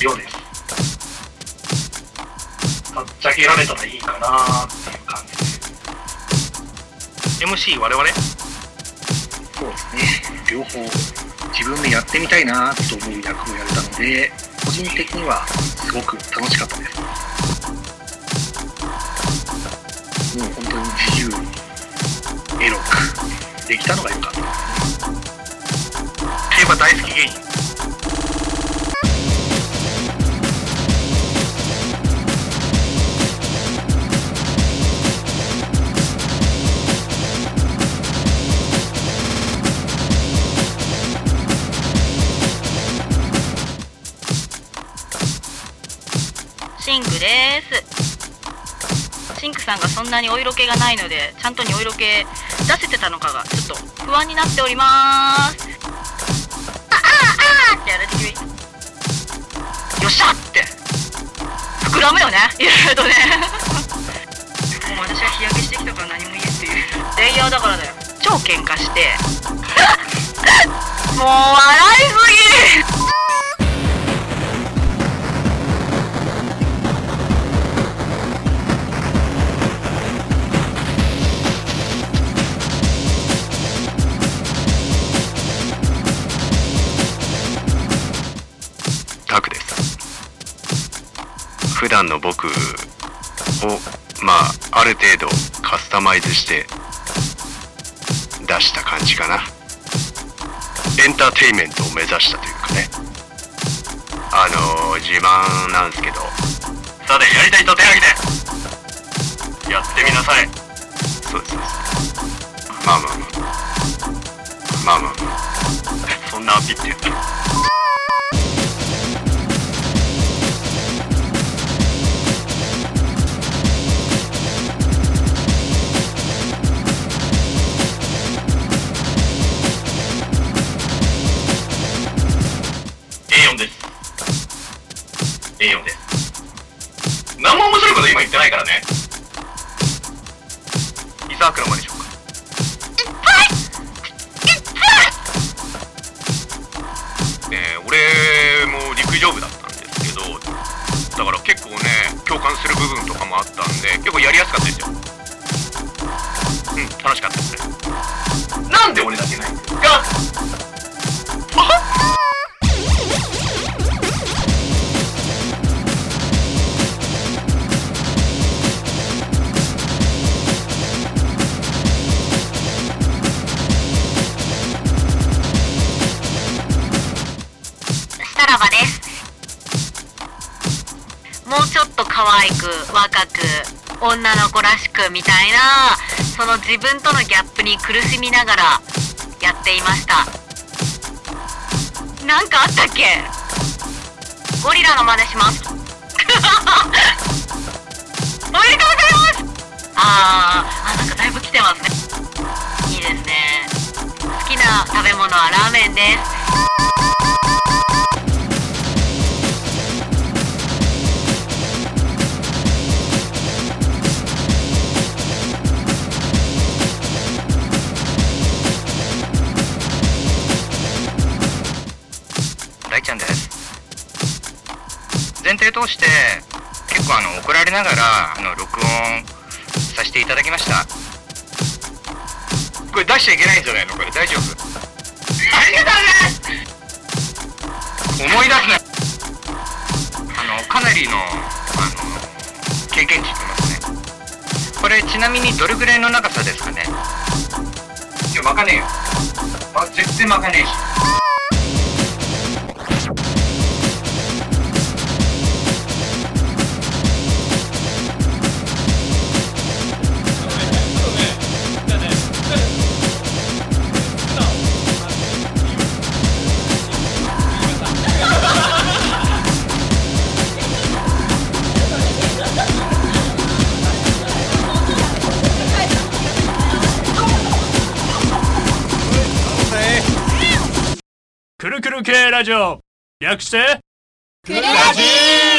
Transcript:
量ですはっちゃけられたらいいかなっていう感じ。です MC 我々？そうですね。両方自分でやってみたいなと思う役をやれたので個人的にはすごく楽しかったです。もう本当に自由にエロくできたのが良かった。競馬大好き芸人シンクです。シンクさんがそんなにお色気がないのでちゃんとにお色気出せてたのかがちょっと不安になっております。あああってやる気よっしゃって。膨らむよね。いろいろとね。もう私は日焼けしてきたから何も言えっていう。レイヤーだからだよ。超喧嘩して。もう笑いすぎ普段の僕をまあある程度カスタマイズして出した感じかな。エンターテインメントを目指したというかね。あのー、自慢なんですけど。さてやりたい人手挙げて。やってみなさい。そうですそうです。まあまあまあ。まあまあまあ。そんなアピって言った伊沢君の真似しょうか。え、俺も陸上部だったんですけどだから結構ね共感する部分とかもあったんで結構やりやすかったですよ。うん楽しかったですね。なんで俺だけないんですか？さらばです。もうちょっと可愛く若く女の子らしくみたいなその自分とのギャップに苦しみながらやっていました。なんかあったっけ？ゴリラの真似します。おめでとうございます！あーあなんかだいぶ来てますね。いいですね。好きな食べ物はラーメンです。前提通して結構あの怒られながらあの録音させていただきました。これ出しちゃいけないんじゃないの？これ大丈夫？ありがとうね思い出すねあのかなりのあの経験値ってますね。これちなみにどれぐらいの長さですかね？いやわかねえよ。まあ絶対わかねえし。くるくる系ラジオ。略してくるラジー。